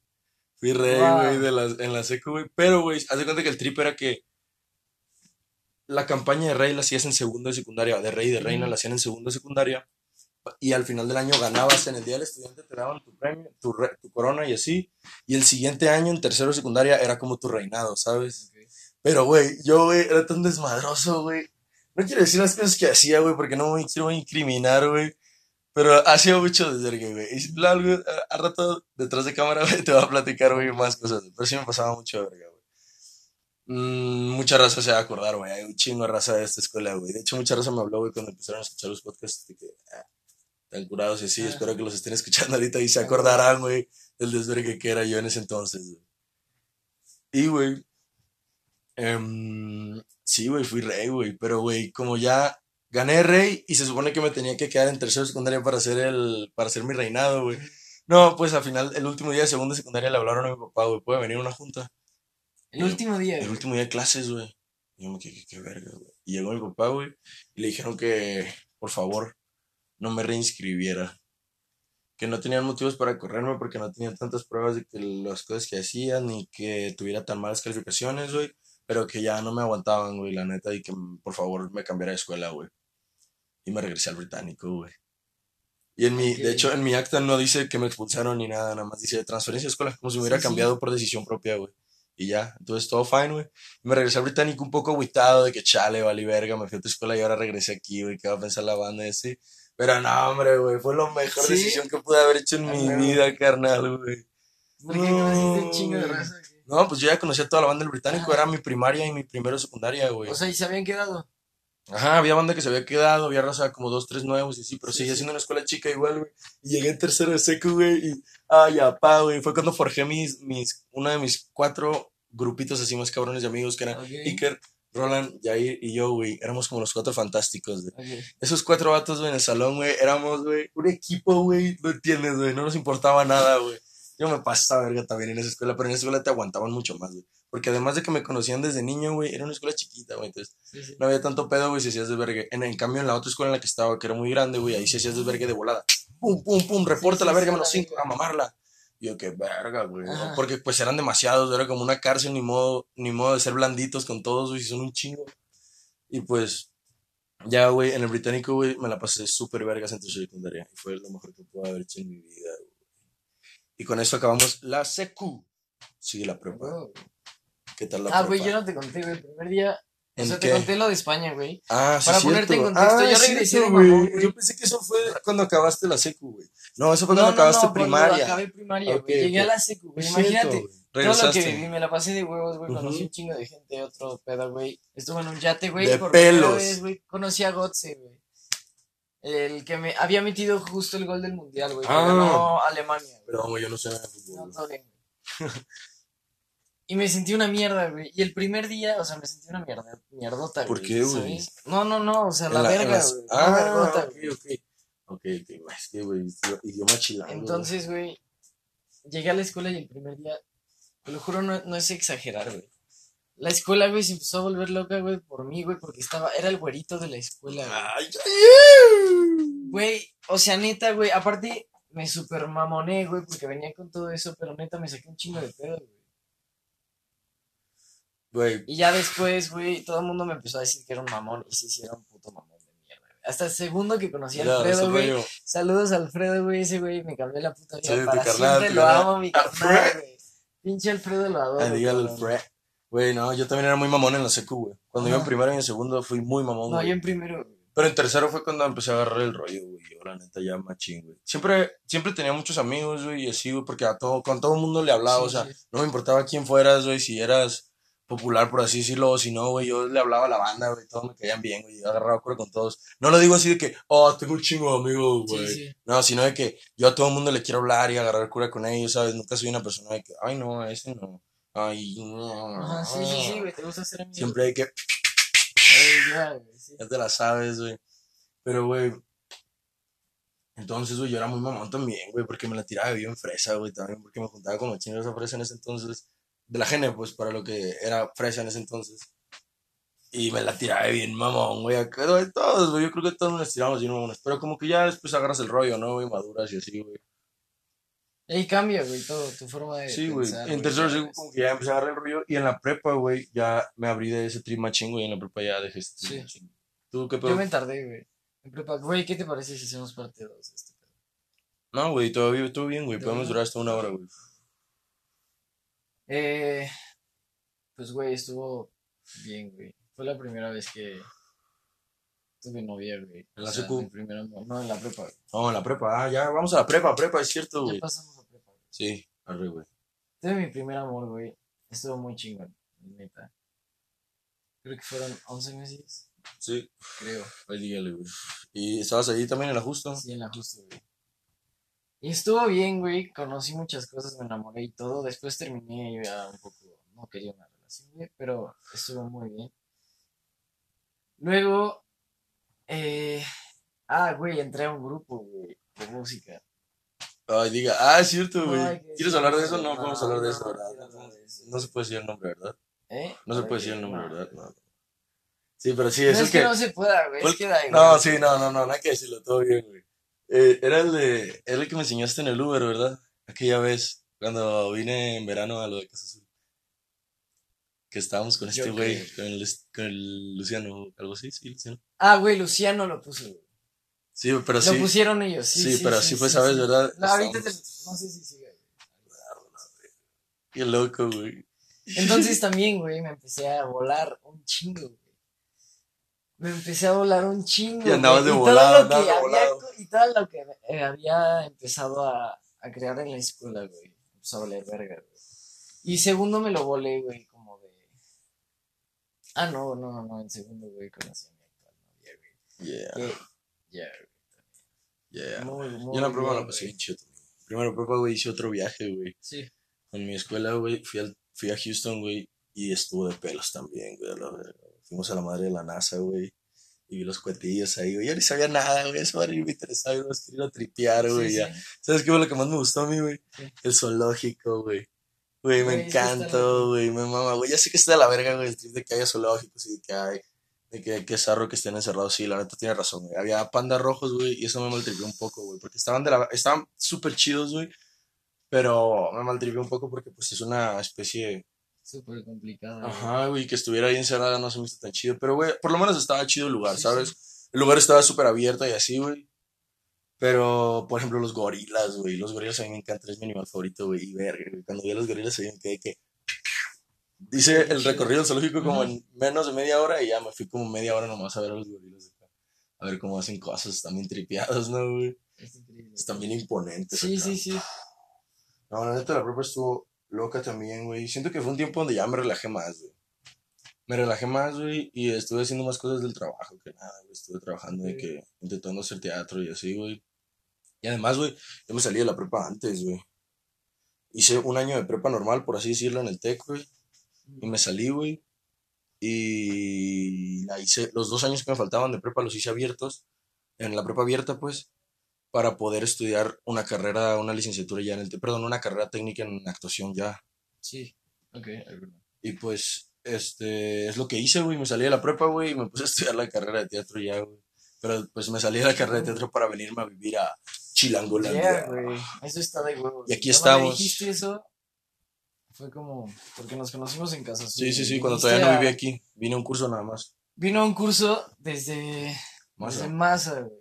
Fui rey, Wow. güey, la, en la seco, güey. Pero, güey, haz de cuenta que el trip era que la campaña de rey la hacías en segundo de secundaria, de rey y de reina la hacían en segundo de secundaria. Y al final del año ganabas en el día del estudiante, te daban tu premio, tu, re- tu corona y así. Y el siguiente año, en tercero de secundaria, era como tu reinado, ¿sabes? Pero, güey, yo, güey, era tan desmadroso, güey. No quiero decir las cosas que hacía, güey, porque no me quiero incriminar, güey. Pero hacía mucho desvergue, güey. Y algo, a, a rato, detrás de cámara, güey, te voy a platicar, güey, más cosas. Pero sí me pasaba mucho de verga, güey. Mm, mucha raza se va a acordar, güey. Hay un chingo de raza de esta escuela, güey. De hecho, mucha raza me habló, güey, cuando empezaron a escuchar los podcasts. De que, ah, están curados y así. Ah. Espero que los estén escuchando ahorita y se acordarán, güey, del desvergue que era yo en ese entonces, güey. Y, güey, em, sí, güey, fui rey, güey. Pero, güey, como ya gané rey y se supone que me tenía que quedar en tercero de secundaria para hacer el, para hacer mi reinado, güey. No, pues al final, el último día de segundo de secundaria le hablaron a mi papá, güey, puede venir a una junta. El último día, El último día de clases, güey. Y yo me quedé, qué verga, güey. Y llegó mi papá, güey, y le dijeron que, por favor, no me reinscribiera. Que no tenían motivos para correrme porque no tenían tantas pruebas de que las cosas que hacía, ni que tuviera tan malas calificaciones, güey. Pero que ya no me aguantaban, güey, la neta, y que por favor me cambiara de escuela, güey. Y me regresé al británico, güey. Y en mi, Ok. de hecho, en mi acta no dice que me expulsaron ni nada, nada más dice transferencia de escuela, como si me hubiera Sí, sí. cambiado por decisión propia, güey. Y ya, entonces todo fine, güey. Me regresé al británico un poco agüitado de que chale, vale verga, me fui a tu escuela y ahora regresé aquí, güey, ¿qué va a pensar la banda y así? Pero no, hombre, güey, fue la mejor ¿Sí? decisión que pude haber hecho en mi vida, carnal, güey. Porque No, un chingo de raza. güey. No, pues yo ya conocía a toda la banda del británico, Ah. era mi primaria y mi primero secundaria, güey. O sea, y se habían quedado. Ajá, había banda que se había quedado, había raza como dos, tres nuevos y sí, pero Sí, seguía siendo una escuela chica igual, güey. Y llegué en tercero de seco, güey, y, ay, apá, güey. Fue cuando forjé mis, mis, uno de mis cuatro grupitos así más cabrones de amigos, que eran Ok. Iker, Roland, Jair y yo, güey. Éramos como los cuatro fantásticos, güey. Esos cuatro vatos, güey, en el salón, güey, éramos, güey, un equipo, güey, no entiendes, güey, no nos importaba nada, güey. Yo me pasaba verga también en esa escuela, pero en esa escuela te aguantaban mucho más, güey. Porque además de que me conocían desde niño, güey, era una escuela chiquita, güey, entonces Sí, sí. no había tanto pedo, güey, si hacías desvergue. En, en cambio, en la otra escuela en la que estaba, que era muy grande, güey, ahí sí hacías desvergue de volada. Pum, pum, pum, reporta Sí, la verga menos cinco, a mamarla. Y yo, qué verga, güey. Porque pues eran demasiados, era como una cárcel, ni modo, ni modo de ser blanditos con todos, güey, si son un chingo. Y pues, ya, güey, en el británico, güey, me la pasé súper vergas en tercera secundaria. Y fue lo mejor que pude haber hecho en mi vida, güey. Y con esto acabamos la secu. Sigue la prepa. Güey. ¿Qué tal la Ah, prepa? güey, yo no te conté, güey. El primer día. O ¿En sea, qué? te conté lo de España, güey. Ah, sí, Para cierto. ponerte en contexto, Ah, yo es regresé cierto, de güey. mamón, güey. Yo pensé que eso fue cuando acabaste la secu, güey. No, eso fue cuando no, acabaste no, cuando primaria. acabé primaria, güey. Llegué a la secu, güey. Imagínate. cierto. Todo lo que viví, me la pasé de huevos, güey. Conocí un chingo de gente, otro pedo, güey. Estuve en un yate, güey. De por pelos. vez, güey. Conocí a Gotze, güey. El que me había metido justo el gol del mundial, güey. Ah. ganó Alemania. Pero, güey, yo no sé nada de No, fútbol. güey. todo bien. Y me sentí una mierda, güey. Y el primer día, o sea, me sentí una mierda, mierdota, ¿Por güey, qué, güey? ¿sabes? No, no, no, o sea, la, la- verga, las- güey. Ah, Una vergota, ok, ok. Ok, ok, es que, güey, idioma- chilango. Entonces, güey, llegué a la escuela y el primer día, te lo juro, no, no es exagerar, güey. La escuela, güey, se empezó a volver loca, güey, por mí, güey, porque estaba, era el güerito de la escuela, güey. Güey, o sea, neta, güey, aparte me super mamoné, güey, porque venía con todo eso, pero neta me saqué un chingo de pedo, güey. Güey, Y ya después, güey, todo el mundo me empezó a decir que era un mamón, y sí, sí, era un puto mamón de mierda, güey. Hasta el segundo que conocí a Alfredo, güey. Saludos a Alfredo, güey. Ese güey me cambió la puta vida. Para carnal, siempre lo amo, mi Alfredo. carnal, güey. Pinche Alfredo lo adoro. Ah, dígale, cabrón. Fred. Güey, no, yo también era muy mamón en la secu, güey. Cuando iba en primero y en segundo fui muy mamón, No, güey. yo en primero. Pero en tercero fue cuando empecé a agarrar el rollo, güey. Yo, la neta, ya machín, güey. Siempre, siempre tenía muchos amigos, güey, y así, güey, porque a todo, con todo el mundo le hablaba, Sí, o sea, sí. no me importaba quién fueras, güey, si eras popular, por así decirlo, o si no, güey, yo le hablaba a la banda, güey, todos me caían bien, güey, yo agarraba cura con todos. No lo digo así de que, oh, tengo un chingo de amigos, güey. sí. No, sino de que yo a todo el mundo le quiero hablar y agarrar cura con ellos, ¿sabes? Nunca soy una persona de que, ay, no, a ese no. Ay, no. Ajá, sí, sí, sí, güey. Te gusta hacer amigos. Siempre hay que, Ey, ya, güey, sí. ya te la sabes, güey. Pero, güey. Entonces, güey, yo era muy mamón también, güey, porque me la tiraba bien fresa, güey, también, porque me juntaba con los chinos esa fresa en ese entonces. De la gene, pues, para lo que era fresa en ese entonces. Y me la tiraba bien mamón, güey. acá, Todos, güey, yo creo que todos nos tiramos bien mamones. Pero como que ya después agarras el rollo, ¿no, güey? Maduras y así, güey. Ey, cambia, güey, todo, tu forma de Sí, güey. En tercero, sí, como que ya empecé a agarrar el rollo. Y en la prepa, güey, ya me abrí de ese trip machín, güey. Y en la prepa ya dejé este trip Sí. ¿Tú qué pedo? Yo me tardé, güey. En prepa, güey, ¿qué te parece si hacemos parte 2 de este pedo? No, güey, todavía estuvo bien, güey. ¿De Podemos durar hasta una hora, güey. Eh, pues, güey, estuvo bien, güey. Fue la primera vez que tuve novia, güey. ¿En la O sea, secu? No, en la prepa, güey. No, en la prepa. Ah, ya, vamos a la prepa, prepa, es cierto, Ya güey. pasamos a prepa, güey. Sí, arre, güey. Tuve mi primer amor, güey. Estuvo muy chingón, neta. Creo que fueron 11 meses, Sí, creo. ahí dígale, güey. ¿Y estabas ahí también en la justo? Sí, en la justo, güey. Y estuvo bien, güey. Conocí muchas cosas, me enamoré y todo. Después terminé ya un poco. No quería una relación, güey, pero estuvo muy bien. Luego, eh. Ah, güey, entré a un grupo, güey, de música. Ay, diga, ah, es cierto, No, güey. ¿Quieres hablar de eso? No, podemos hablar de eso, no, ¿verdad? No se puede decir el nombre, ¿verdad? ¿Eh? No se ¿Para puede decir el nombre, No. ¿verdad? No. Sí, pero sí, No eso es es que que... no se pueda, güey. Es que da No, igual. sí, no, no, no, no hay que decirlo, todo bien, güey. Eh, era el de, era el que me enseñaste en el Uber, ¿verdad? Aquella vez, cuando vine en verano a lo de Casa Azul. Que estábamos con este güey, con el, con el Luciano, algo así, sí, Luciano. Ah, güey, Luciano lo puso, güey. Sí, pero Lo sí, pusieron ellos, sí. sí, sí, pero sí fue, ¿sabes, verdad? No, ahorita te- no sé si sigue. Qué loco, güey. Entonces también, güey, me empecé a volar un chingo, güey. Me empecé a volar un chingo. Y andabas de todo volado, lo que andabas de había volado. co- Y todo lo que eh, había empezado a, a crear en la escuela, güey. Empezó a valer verga, güey. Y segundo me lo volé, güey, como de. Ah, no, no, no, en segundo, güey, conocí a mi actual novia, güey. Yeah, Que- Ya, yeah. güey. Muy, muy Yo en la prueba la pasé bien chido. Primero en prepa, güey, hice otro viaje, güey. Sí. Con mi escuela, güey, fui, al- fui a Houston, güey, y estuvo de pelos también, güey. a la verga. Fuimos a la madre de la NASA, güey, y vi los cuetillos ahí, güey. Yo ni sabía nada, güey, eso me interesaba, yo más quería ir a tripear, güey, Sí, ya. sí. ¿Sabes qué fue lo que más me gustó a mí, güey? El zoológico, güey. Güey, me encantó, güey, me mama, güey. Ya sé que está de la verga, güey, el trip de que haya zoológicos y de que hay, de que, que zarro que estén encerrados. Sí, la neta tiene razón, güey. Había pandas rojos, güey, y eso me maltripió un poco, güey, porque estaban de la, estaban súper chidos, güey. Pero me maltripié un poco porque pues es una especie, Súper complicado. güey. ajá, güey, que estuviera ahí encerrada no se me hizo tan chido. Pero, güey, por lo menos estaba chido el lugar, ¿sabes? El lugar estaba súper abierto y así, güey. Pero, por ejemplo, los gorilas, güey. Los gorilas a mí me encantan, es mi animal favorito, güey. Y verga, güey. Cuando vi a los gorilas, ahí me quedé que. Dice el recorrido del zoológico como en menos de media hora y ya me fui como media hora nomás a ver a los gorilas acá. A ver cómo hacen cosas, están bien tripeados, ¿no, güey? Es increíble. Están bien imponentes. Sí, acá. sí, sí. No, la neta, la prepa estuvo loca también, güey. Siento que fue un tiempo donde ya me relajé más, güey. Me relajé más, güey, y estuve haciendo más cosas del trabajo que nada, güey. Estuve trabajando de Sí. que, intentando hacer teatro y así, güey. Y además, güey, yo me salí de la prepa antes, güey. Hice un año de prepa normal, por así decirlo, en el TEC, güey. Y me salí, güey. Y la hice, los dos años que me faltaban de prepa los hice abiertos, en la prepa abierta, pues, para poder estudiar una carrera, una licenciatura ya en el, perdón, una carrera técnica en actuación ya. Sí. Ok. Y pues, este, es lo que hice, güey. Me salí de la prepa, güey, y me puse a estudiar la carrera de teatro ya, güey. Pero pues me salí de la carrera de teatro para venirme a vivir a Chilangolandia. Yeah. Eso está de huevos. Y aquí me estamos. dijiste eso, fue como. Porque nos conocimos en casa. Sí, sí, sí, cuando todavía no vivía aquí. Vine a un curso nada más. Vino a un curso desde. Más Desde Massa, güey.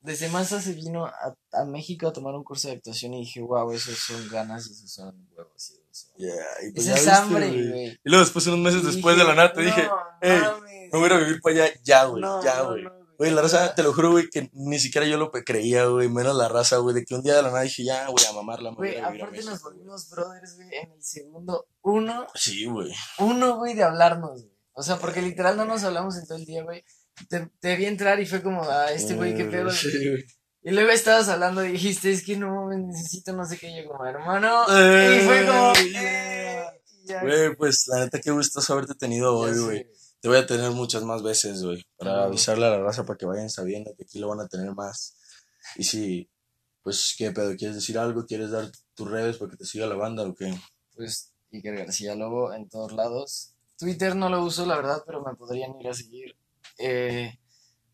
Desde Massa se vino a, a México a tomar un curso de actuación y dije, wow, esos son ganas esos son huevos. Y son... Yeah, y pues ya es viste, hambre, güey. Y luego después, unos meses Y después de la nada, te no dije, "Ey, mames. me voy a ir a vivir para allá ya, güey, No, ya, güey. no, Güey, la raza, te lo juro, güey, que ni siquiera yo lo creía, güey, menos la raza, güey, de que un día de la nada dije, ya, güey, a mamarla, Güey, aparte nos México, güey". volvimos brothers, güey, en el segundo uno, Sí, güey. uno, güey, de hablarnos, güey. O sea, porque literal no nos hablamos en todo el día, güey. Te, te vi entrar y fue como, ah, este güey, qué pedo. Mm, Sí. Y luego estabas hablando y dijiste, es que no necesito no sé qué, yo como hermano. Eh, y fue como, eh, ya, Güey, pues la neta, qué gustoso haberte tenido hoy, güey. Te voy a tener muchas más veces, güey. Para Claro. avisarle a la raza para que vayan sabiendo que aquí lo van a tener más. Y si, pues, ¿qué pedo? ¿Quieres decir algo? ¿Quieres dar tus redes para que te siga la banda o qué? Pues Iker García Lobo en todos lados. Twitter no lo uso, la verdad, pero me podrían ir a seguir. Eh,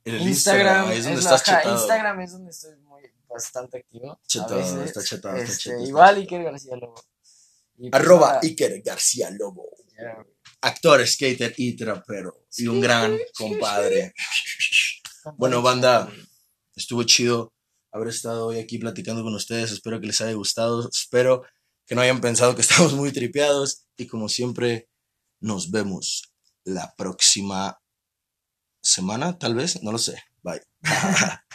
En el Instagram, ahí es donde es estás la- ajá, chetado. Instagram es donde estoy muy bastante activo. a Chetado, veces. está chetado, está Este, chetado, Igual. Iker García Lobo. Y pues Arroba Iker García Lobo. Actor, skater y trapero. Y un gran compadre. Bueno, banda, estuvo chido haber estado hoy aquí platicando con ustedes. Espero que les haya gustado. Espero que no hayan pensado que estamos muy tripeados. Y como siempre, nos vemos la próxima semana, tal vez. No lo sé. Bye.